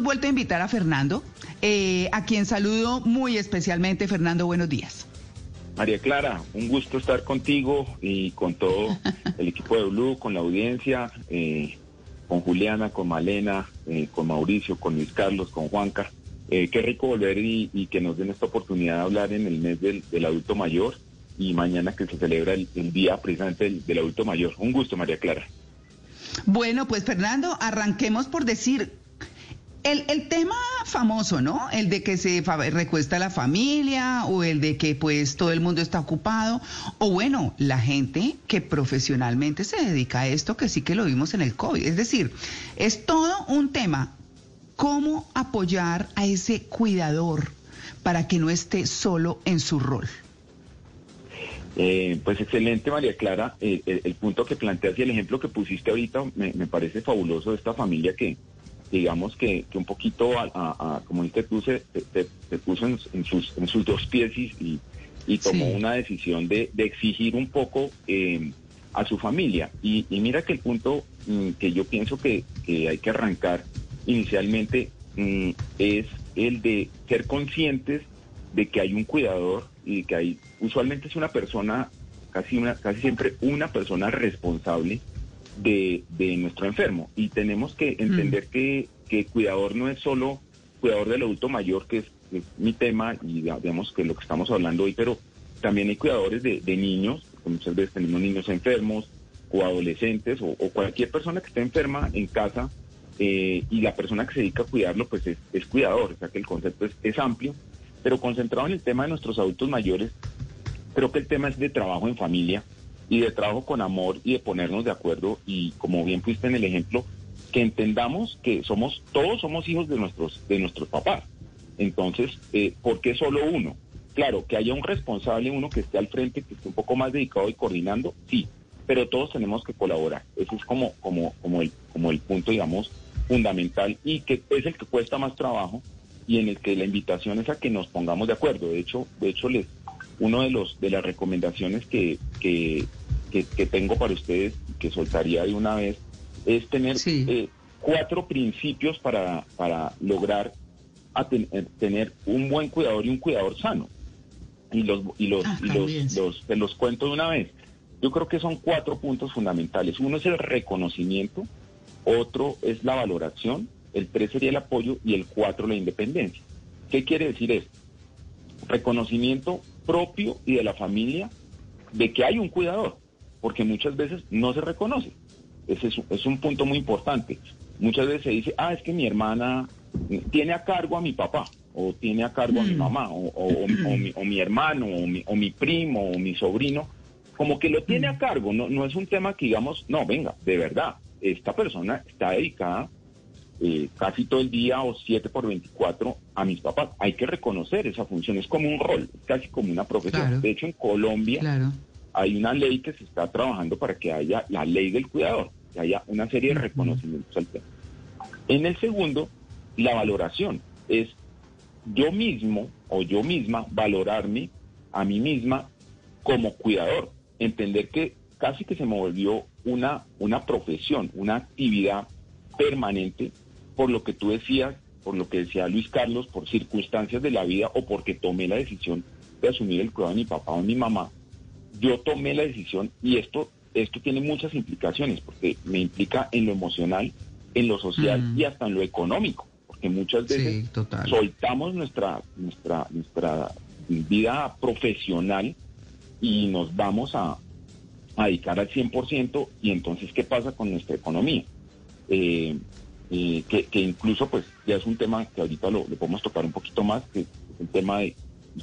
Vuelto a invitar a Fernando, eh, a quien saludo muy especialmente. Fernando, buenos días. María Clara, un gusto estar contigo y con todo el equipo de Blue, con la audiencia, eh, con Juliana, con Malena, eh, con Mauricio, con Luis Carlos, con Juanca. Qué rico volver y, y, que nos den esta oportunidad de hablar en el mes del, del adulto mayor y mañana que se celebra el, el día precisamente del, del, adulto mayor. Un gusto, María Clara. Bueno, pues Fernando, arranquemos por decir, el, el tema famoso, ¿no? El de que se recuesta la familia o el de que pues todo el mundo está ocupado o bueno, la gente que profesionalmente se dedica a esto, que sí que lo vimos en el COVID. Es decir, es todo un tema cómo apoyar a ese cuidador para que no esté solo en su rol. Eh, pues excelente, María Clara. Eh, el, punto que planteas y el ejemplo que pusiste ahorita me, me parece fabuloso de esta familia que, digamos que, que un poquito, a, a, a, como dices tú, se, se, se puso en, en, sus, en sus dos pies y, y tomó sí. una decisión de, de, exigir un poco eh, a su familia. Y, y, mira que el punto mm, que yo pienso que, que hay que arrancar inicialmente mm, es el de ser conscientes de que hay un cuidador y que hay, usualmente es una persona, casi, una, casi siempre una persona responsable de, de nuestro enfermo. Y tenemos que entender mm. que, que cuidador no es solo cuidador del adulto mayor, que es, es, mi tema y digamos que es lo que estamos hablando hoy, pero también hay cuidadores de, de niños, porque muchas veces tenemos niños enfermos o adolescentes o, o cualquier persona que esté enferma en casa eh, y la persona que se dedica a cuidarlo pues es, es cuidador, o sea que el concepto es, es, amplio, pero concentrado en el tema de nuestros adultos mayores, creo que el tema es de trabajo en familia y de trabajo con amor y de ponernos de acuerdo y como bien fuiste en el ejemplo, que entendamos que somos, todos somos hijos de nuestros, de nuestros papás. Entonces, eh, ¿por qué solo uno? Claro, que haya un responsable, uno que esté al frente, que esté un poco más dedicado y coordinando, sí, pero todos tenemos que colaborar. Eso es como, como, como, el, como el punto, digamos, fundamental y que es el que cuesta más trabajo y en el que la invitación es a que nos pongamos de acuerdo. De hecho, de hecho les, uno de los de las recomendaciones que, que, que tengo para ustedes, que soltaría de una vez, es tener sí. eh, cuatro principios para, para lograr ten, eh, tener un buen cuidador y un cuidador sano. Y los, y los, ah, y los, los, te los cuento de una vez. Yo creo que son cuatro puntos fundamentales. Uno es el reconocimiento, otro es la valoración, el tres sería el apoyo y el cuatro la independencia. ¿Qué quiere decir esto? Reconocimiento propio y de la familia de que hay un cuidador, porque muchas veces no se reconoce. Ese es, es un punto muy importante. Muchas veces se dice, ah, es que mi hermana tiene a cargo a mi papá, o tiene a cargo a mi mamá, o, o, o, o mi, mi, hermano, mi, o mi, primo, o mi sobrino, como que lo tiene a cargo. No, no es un tema que digamos, no, venga, de verdad, esta persona está dedicada eh, casi todo el día o 7 por 24 a mis papás. Hay que reconocer esa función, es como un rol, casi como una profesión. Claro. De hecho, en Colombia claro. Hay una ley que se está trabajando para que haya la ley del cuidador, que haya una serie de reconocimientos al tema. En el segundo, la valoración es yo mismo o yo misma valorarme a mí misma como cuidador, entender que casi que se me volvió una, una profesión, una actividad permanente, por lo que tú decías, por lo que decía Luis Carlos, por circunstancias de la vida o porque tomé la decisión de asumir el cuidado de mi papá o de mi mamá. Yo tomé la decisión y esto, esto tiene muchas implicaciones, porque me implica en lo emocional, en lo social mm. y hasta en lo económico, porque muchas veces sí, soltamos nuestra, nuestra, nuestra vida profesional y nos vamos a, a dedicar al 100% y entonces qué pasa con nuestra economía. Eh, eh, que, que, incluso pues ya es un tema que ahorita lo, lo, podemos tocar un poquito más, que es el tema de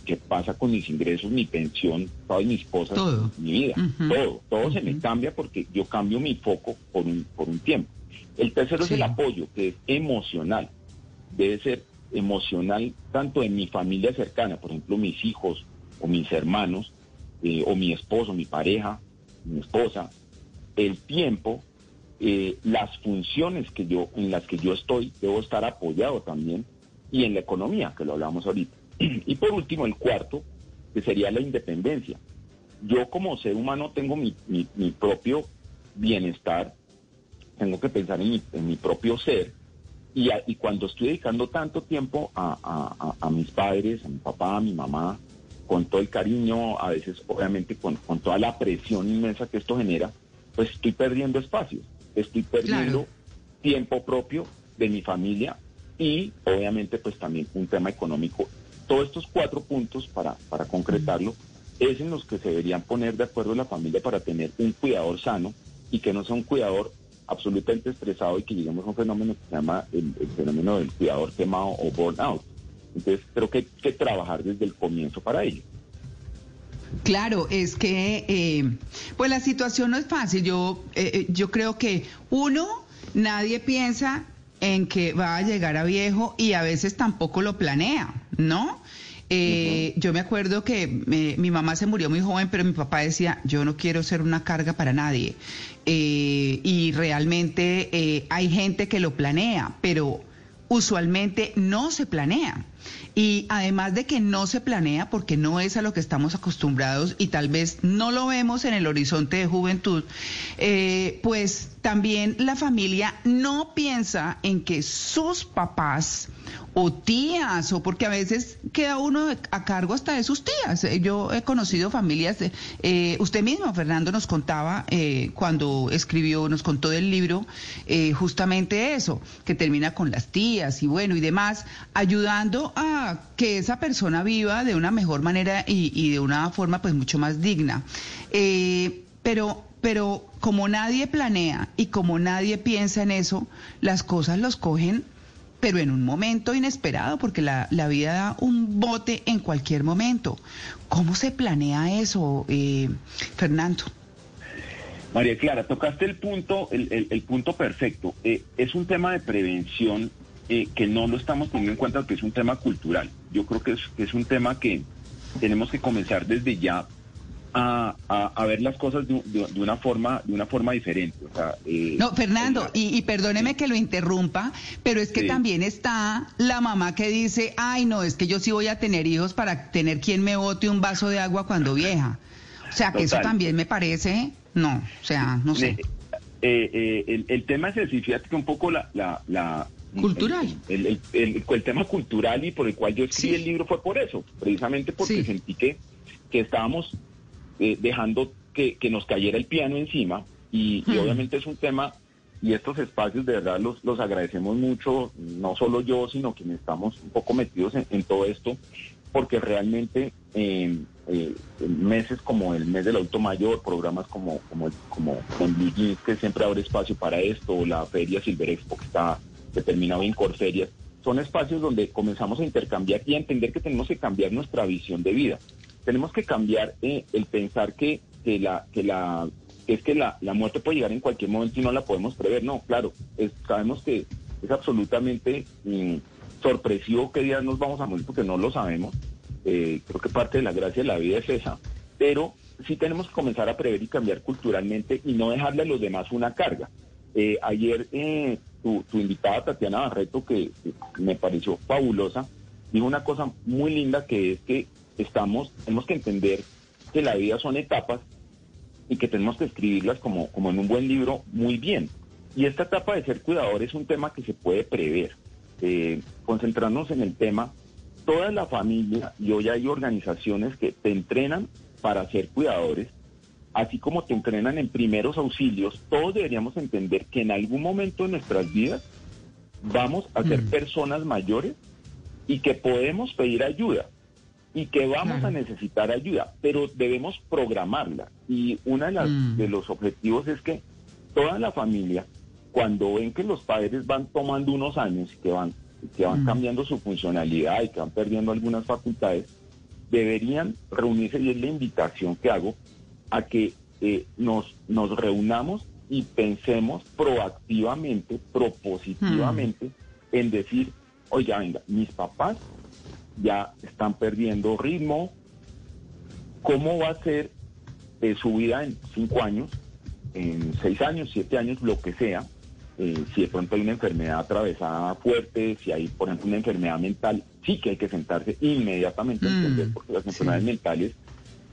qué pasa con mis ingresos, mi pensión, todas mis cosas, todo. mi vida, uh -huh. todo, todo uh -huh. se me cambia porque yo cambio mi foco por un, por un tiempo. El tercero sí. es el apoyo, que es emocional. debe ser emocional tanto en mi familia cercana, por ejemplo, mis hijos o mis hermanos, eh, o mi esposo, mi pareja, mi esposa, el tiempo, eh, las funciones que yo, en las que yo estoy, debo estar apoyado también, y en la economía, que lo hablamos ahorita. Y por último, el cuarto, que sería la independencia. Yo como ser humano tengo mi, mi, propio bienestar, tengo que pensar en mi, en mi propio ser, y, y, cuando estoy dedicando tanto tiempo a, a, a, mis padres, a mi papá, a mi mamá, con todo el cariño, a veces obviamente con, con toda la presión inmensa que esto genera, pues estoy perdiendo espacio, estoy perdiendo tiempo propio de mi familia y obviamente pues también un tema económico. Todos estos cuatro puntos para, para concretarlo es en los que se deberían poner de acuerdo la familia para tener un cuidador sano y que no sea un cuidador absolutamente estresado y que lleguemos a un fenómeno que se llama el, fenómeno del cuidador quemado o burnout. Entonces creo que hay que trabajar desde el comienzo para ello. Claro, es que eh, pues la situación no es fácil. Yo, eh, eh, yo creo que uno, nadie piensa en que va a llegar a viejo y a veces tampoco lo planea, ¿no? Eh, yo me acuerdo que mi mamá se murió muy joven, pero mi papá decía, yo no quiero ser una carga para nadie. Eh, y realmente eh, hay gente que lo planea, pero usualmente no se planea. Y además de que no se planea porque no es a lo que estamos acostumbrados y tal vez no lo vemos en el horizonte de juventud, eh, pues también la familia no piensa en que sus papás o tías, o porque a veces queda uno a cargo hasta de sus tías. Eh, yo he conocido familias, de, eh, usted mismo, Fernando, nos contaba cuando escribió, nos contó del libro, justamente eso, que termina con las tías y bueno y demás, ayudando a que esa persona viva de una mejor manera y, de una forma pues mucho más digna. Eh, pero, pero como nadie planea y como nadie piensa en eso, las cosas los cogen pero en un momento inesperado, porque la, la vida da un bote en cualquier momento. ¿Cómo se planea eso, eh, Fernando? María Clara, tocaste el punto, el, el, punto perfecto. Eh, es un tema de prevención eh, que no lo estamos teniendo en cuenta que es un tema cultural. Yo creo que es, es un tema que tenemos que comenzar desde ya a, a, ver las cosas de, de, una forma de una forma diferente. Eh, no, Fernando, y, perdóneme que lo interrumpa, pero es que también está la mamá que dice, ay, no, es que yo sí voy a tener hijos para tener quien me bote un vaso de agua cuando vieja. O sea, que eso también me parece, no, o sea, no sé. Eh, el, el, tema es ese, fíjate que un poco la, la cultural. El, el, tema cultural y por el cual yo escribí el libro fue por eso, precisamente porque sentí que, que estábamos eh, dejando que, nos cayera el piano encima y, hmm. obviamente es un tema y estos espacios de verdad los, los agradecemos mucho, no solo yo, sino quienes estamos un poco metidos en, todo esto, porque realmente eh, meses como el mes del auto mayor, programas como como como Jeans, que siempre abre espacio para esto, la Feria Silver Expo que está determinado en Corferias, son espacios donde comenzamos a intercambiar y a entender que tenemos que cambiar nuestra visión de vida. Tenemos que cambiar eh, el pensar que, que, la, que, la, es que la, la, muerte puede llegar en cualquier momento y no la podemos prever. No, claro, sabemos que es absolutamente mm, sorpresivo qué día nos vamos a morir porque no lo sabemos. Eh, creo que parte de la gracia de la vida es esa. Pero sí tenemos que comenzar a prever y cambiar culturalmente y no dejarle a los demás una carga. Eh, ayer eh, tu, invitada Tatiana Barreto, que, me pareció fabulosa, dijo una cosa muy linda que es que estamos, tenemos que entender que la vida son etapas y que tenemos que escribirlas como, como en un buen libro muy bien. Y esta etapa de ser cuidador es un tema que se puede prever. Eh, concentrarnos en el tema, toda la familia, y hoy hay organizaciones que te entrenan para ser cuidadores, así como te entrenan en primeros auxilios, todos deberíamos entender que en algún momento de nuestras vidas vamos a ser mm. personas mayores y que podemos pedir ayuda y que vamos a necesitar ayuda, pero debemos programarla. Y uno de, mm. de los objetivos es que toda la familia, cuando ven que los padres van tomando unos años y que van, que van mm. cambiando su funcionalidad y que van perdiendo algunas facultades, deberían reunirse y es la invitación que hago a que eh, nos, nos reunamos y pensemos proactivamente, propositivamente, hmm. en decir oiga, venga, mis papás ya están perdiendo ritmo, ¿cómo va a ser eh, su vida en cinco años, en seis años, siete años, lo que sea? Eh, si de pronto hay una enfermedad atravesada fuerte, si hay, por ejemplo, una enfermedad mental, sí que hay que sentarse inmediatamente a entender, porque las enfermedades mentales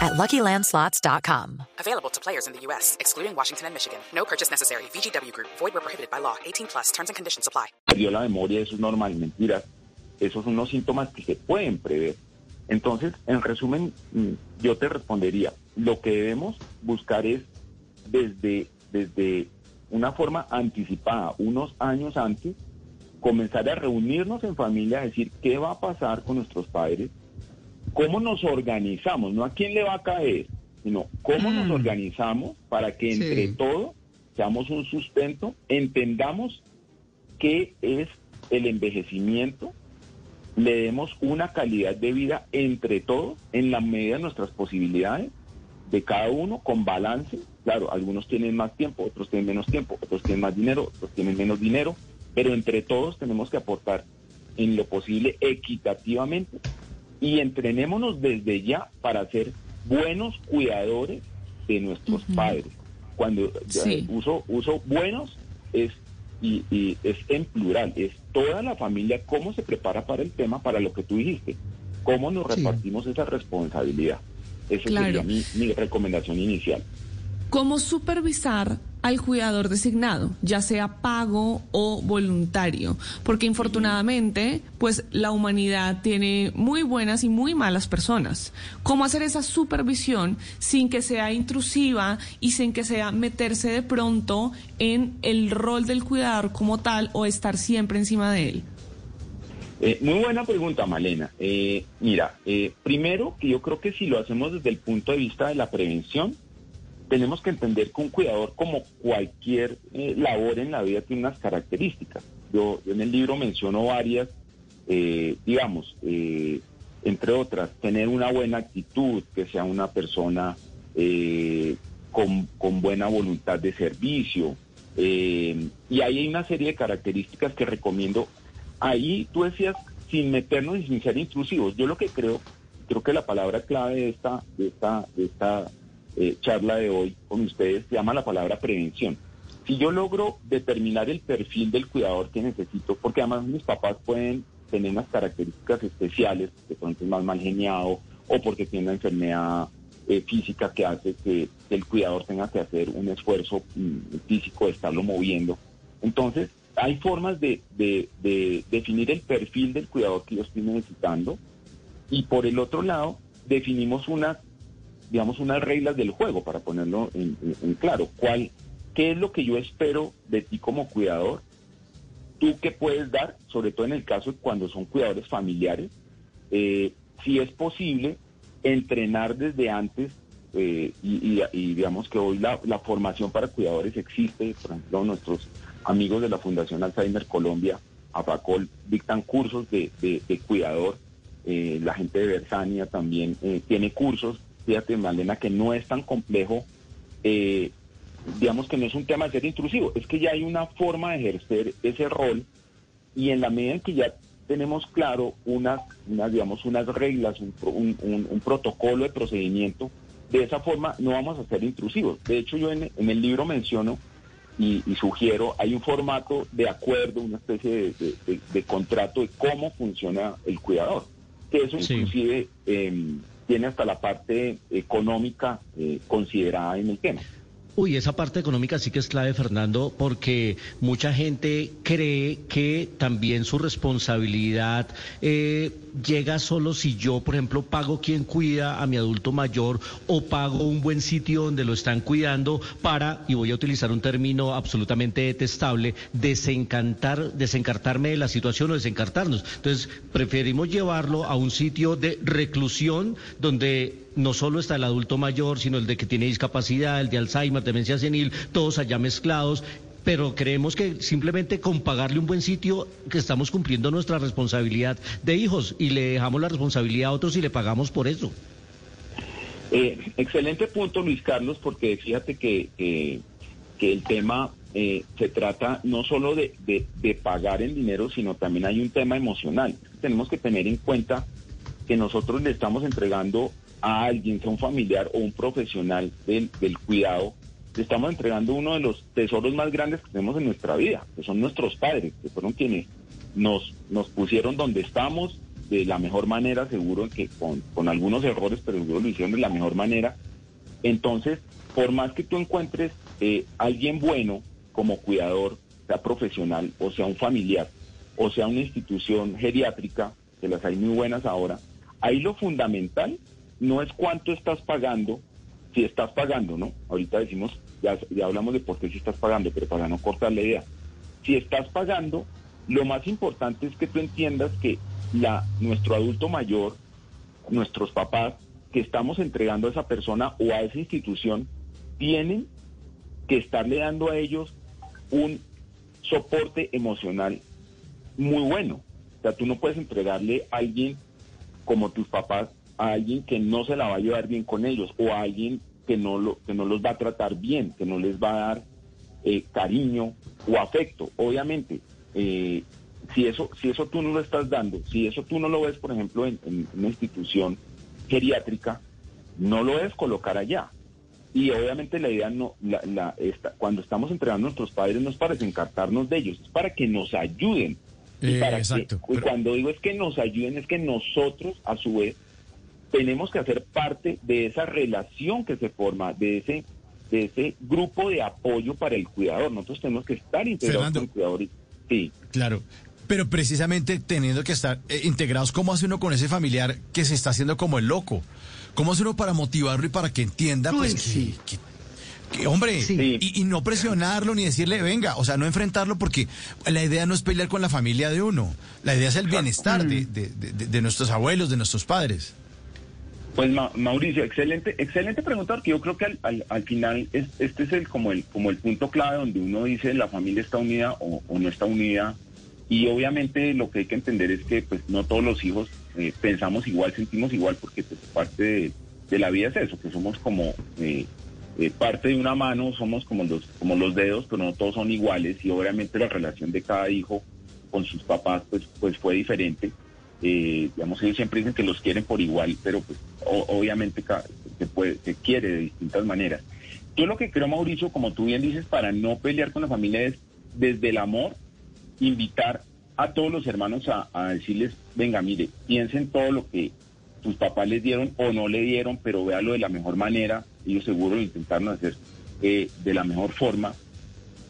at LuckyLandSlots.com. Available to players in the U.S., excluding Washington and Michigan. No purchase necessary. VGW Group, void where prohibited by law. 18 plus terms and conditions apply. perdió la memoria, eso es normal, mentiras. Esos son unos síntomas que se pueden prever. Entonces, en resumen, mm, yo te respondería, lo que debemos buscar es desde, desde una forma anticipada, unos años antes, comenzar a reunirnos en familia, a decir qué va a pasar con nuestros padres, cómo nos organizamos, no a quién le va a caer, sino cómo nos organizamos para que Sí. entre todos seamos un sustento, entendamos qué es el envejecimiento, le demos una calidad de vida entre todos en la medida de nuestras posibilidades de cada uno con balance. Claro, algunos tienen más tiempo, otros tienen menos tiempo, otros tienen más dinero, otros tienen menos dinero, pero entre todos tenemos que aportar en lo posible equitativamente y entrenémonos desde ya para ser buenos cuidadores de nuestros padres. Cuando ya, Sí. uso, uso buenos es y, y es en plural, es toda la familia cómo se prepara para el tema, para lo que tú dijiste, cómo nos Sí. repartimos esa responsabilidad. Esa Claro. sería mi, mi recomendación inicial. ¿Cómo supervisar al cuidador designado, ya sea pago o voluntario? Porque infortunadamente, pues la humanidad tiene muy buenas y muy malas personas. ¿Cómo hacer esa supervisión sin que sea intrusiva y sin que sea meterse de pronto en el rol del cuidador como tal o estar siempre encima de él? Eh, muy buena pregunta, Malena. Eh, mira, eh, primero que yo creo que si lo hacemos desde el punto de vista de la prevención, tenemos que entender que un cuidador, como cualquier eh, labor en la vida, tiene unas características. Yo, en el libro menciono varias, eh, digamos, eh, entre otras, tener una buena actitud, que sea una persona con, con buena voluntad de servicio. y ahí hay una serie de características que recomiendo ahí tú decías sin meternos y sin ser intrusivos. Yo lo que creo, creo que la palabra clave de esta, de esta, de esta eh, charla de hoy con ustedes llama la palabra prevención. Si yo logro determinar el perfil del cuidador que necesito, porque además mis papás pueden tener unas características especiales, de pronto es más mal geniado o porque tiene una enfermedad eh, física que hace que, que el cuidador tenga que hacer un esfuerzo mm, físico de estarlo moviendo. Entonces, hay formas de, de- de definir el perfil del cuidador que yo estoy necesitando y por el otro lado definimos unas, digamos, unas reglas del juego para ponerlo en, claro. ¿Cuál, ¿Qué es lo que yo espero de ti como cuidador? ¿Tú qué puedes dar, sobre todo en el caso cuando son cuidadores familiares? Eh, si es posible, entrenar desde antes eh, y, digamos que hoy la, formación para cuidadores existe, por ejemplo, nuestros amigos de la Fundación Alzheimer Colombia, AFACOL, dictan cursos de, cuidador, eh, la gente de Bersania también eh, tiene cursos, fíjate Malena que no es tan complejo, eh, digamos que no es un tema de ser intrusivo, es que ya hay una forma de ejercer ese rol y en la medida en que ya tenemos claro unas, unas digamos, unas reglas, un, un- un- un protocolo de procedimiento, de esa forma no vamos a ser intrusivos. De hecho, yo en, en el libro menciono y, y sugiero, hay un formato de acuerdo, una especie de, de- de- de contrato de cómo funciona el cuidador, que eso Sí. inclusive eh, tiene hasta la parte económica eh, considerada en el tema. Uy, esa parte económica sí que es clave, Fernando, porque mucha gente cree que también su responsabilidad eh, llega solo si yo, por ejemplo, pago quien cuida a mi adulto mayor o pago un buen sitio donde lo están cuidando para, y voy a utilizar un término absolutamente detestable, desencantar, desencartarme de la situación o desencartarnos. Entonces, preferimos llevarlo a un sitio de reclusión donde no solo está el adulto mayor, sino el de que tiene discapacidad, el de Alzheimer, demencia senil, todos allá mezclados. Pero creemos que simplemente con pagarle un buen sitio, que estamos cumpliendo nuestra responsabilidad de hijos y le dejamos la responsabilidad a otros y le pagamos por eso. Eh, excelente punto, Luis Carlos, porque fíjate que, que, el tema eh, se trata no solo de, de, pagar en dinero, sino también hay un tema emocional. Tenemos que tener en cuenta que nosotros le estamos entregando a alguien, sea un familiar o un profesional del, del cuidado, le estamos entregando uno de los tesoros más grandes que tenemos en nuestra vida, que son nuestros padres, que fueron quienes nos, nos pusieron donde estamos de la mejor manera, seguro que con, con algunos errores, pero seguro lo hicieron de la mejor manera. Entonces, por más que tú encuentres eh, alguien bueno como cuidador, sea profesional o sea un familiar, o sea una institución geriátrica, que las hay muy buenas ahora, ahí lo fundamental no es cuánto estás pagando, si estás pagando, ¿no? Ahorita decimos, ya, ya hablamos de por qué si estás pagando, pero para no cortar la idea. Si estás pagando, lo más importante es que tú entiendas que la, nuestro adulto mayor, nuestros papás, que estamos entregando a esa persona o a esa institución, tienen que estarle dando a ellos un soporte emocional muy bueno. O sea, tú no puedes entregarle a alguien como tus papás a alguien que no se la va a llevar bien con ellos o a alguien que no, lo, que no los va a tratar bien, que no les va a dar eh, cariño o afecto. Obviamente, eh, si, eso, si eso tú no lo estás dando, si eso tú no lo ves, por ejemplo, en, una institución geriátrica, no lo debes colocar allá. Y obviamente la idea no, la, la, esta, cuando estamos entregando a nuestros padres no es para desencartarnos de ellos, es para que nos ayuden. Y, para exacto, y cuando digo es que nos ayuden, es que nosotros a su vez tenemos que hacer parte de esa relación que se forma, de ese, de ese grupo de apoyo para el cuidador. Nosotros tenemos que estar integrados con el cuidador. Sí. Claro. Pero precisamente teniendo que estar eh, integrados, ¿cómo hace uno con ese familiar que se está haciendo como el loco? ¿Cómo hace uno para motivarlo y para que entienda pues, que, hombre, y, no presionarlo ni decirle, venga, o sea, no enfrentarlo porque la idea no es pelear con la familia de uno, la idea es el bienestar de, de nuestros abuelos, de nuestros padres. Pues Mauricio, excelente, excelente pregunta, porque yo creo que al, al, final es, este es el como el como el punto clave donde uno dice la familia está unida o, no está unida. Y obviamente lo que hay que entender es que pues no todos los hijos eh, pensamos igual, sentimos igual, porque pues, parte de, la vida es eso, que somos como eh, eh, parte de una mano, somos como los, como los dedos, pero no todos son iguales y obviamente la relación de cada hijo con sus papás pues, pues fue diferente. Eh, digamos, ellos siempre dicen que los quieren por igual, pero pues obviamente se, puede, se quiere de distintas maneras. Yo lo que creo, Mauricio, como tú bien dices, para no pelear con la familia es desde el amor invitar a todos los hermanos a, decirles, venga, mire, piensen todo lo que tus papás les dieron o no le dieron, pero véalo de la mejor manera, ellos seguro lo intentaron hacer eh, de la mejor forma,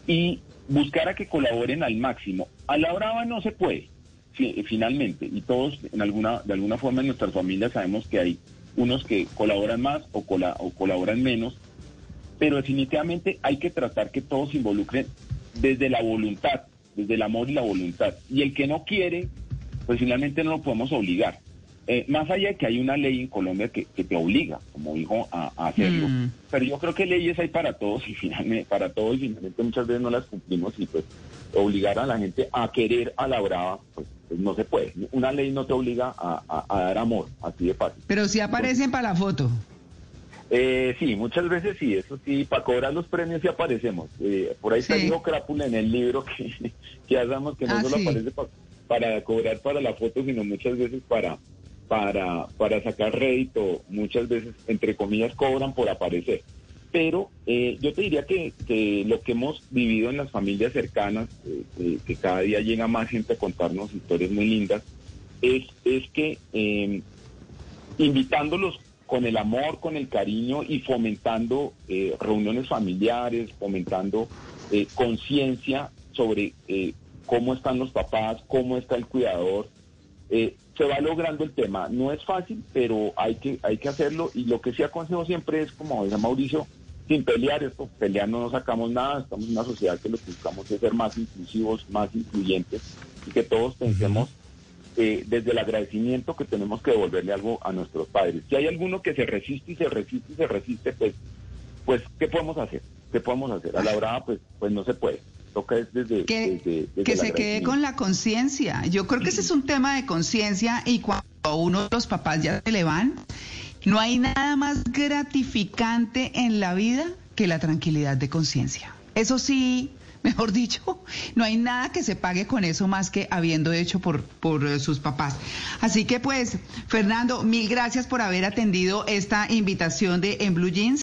y buscar a que colaboren al máximo. A la brava no se puede, finalmente, y todos en alguna, de alguna forma en nuestras familias sabemos que hay unos que colaboran más o, o colaboran menos, pero definitivamente hay que tratar que todos se involucren desde la voluntad, desde el amor y la voluntad. Y el que no quiere, pues finalmente no lo podemos obligar. Eh, más allá de que hay una ley en Colombia que, te obliga, como dijo, a, hacerlo. Mm. Pero yo creo que leyes hay para todos y finalmente, para todos y finalmente muchas veces no las cumplimos y pues obligar a la gente a querer a la brava, pues pues no se puede. Una ley no te obliga a, dar amor, así de fácil. Pero si aparecen para la foto. Eh, sí, muchas veces sí, eso sí, para cobrar los premios sí aparecemos. Eh, por ahí está dijo Crápula en el libro que, que hagamos que no ah, solo aparece para cobrar para la foto, sino muchas veces para, para, para sacar rédito, muchas veces, entre comillas, cobran por aparecer. Pero eh, yo te diría que, lo que hemos vivido en las familias cercanas, eh, eh, que cada día llega más gente a contarnos historias muy lindas, es, es que em, invitándolos con el amor, con el cariño y fomentando eh, reuniones familiares, fomentando eh, conciencia sobre eh, cómo están los papás, cómo está el cuidador. se va logrando el tema. No es fácil, pero hay que, hay que hacerlo. Y lo que sí aconsejo siempre es, como dice Mauricio, sin pelear esto. Pelear no nos sacamos nada. Estamos en una sociedad que lo que buscamos es ser más inclusivos, más incluyentes y que todos pensemos eh, desde el agradecimiento que tenemos que devolverle algo a nuestros padres. Si hay alguno que se resiste y se resiste y se resiste, pues, pues ¿qué podemos hacer? ¿Qué podemos hacer? A la hora, pues, pues no se puede. Toca desde, que, que se quede con la conciencia. Yo creo que ese es un tema de conciencia y cuando uno de los papás ya se le van, no hay nada más gratificante en la vida que la tranquilidad de conciencia. Eso sí, mejor dicho, no hay nada que se pague con eso más que habiendo hecho por, por eh, sus papás. Así que pues, Fernando, mil gracias por haber atendido esta invitación de En Blue Jeans.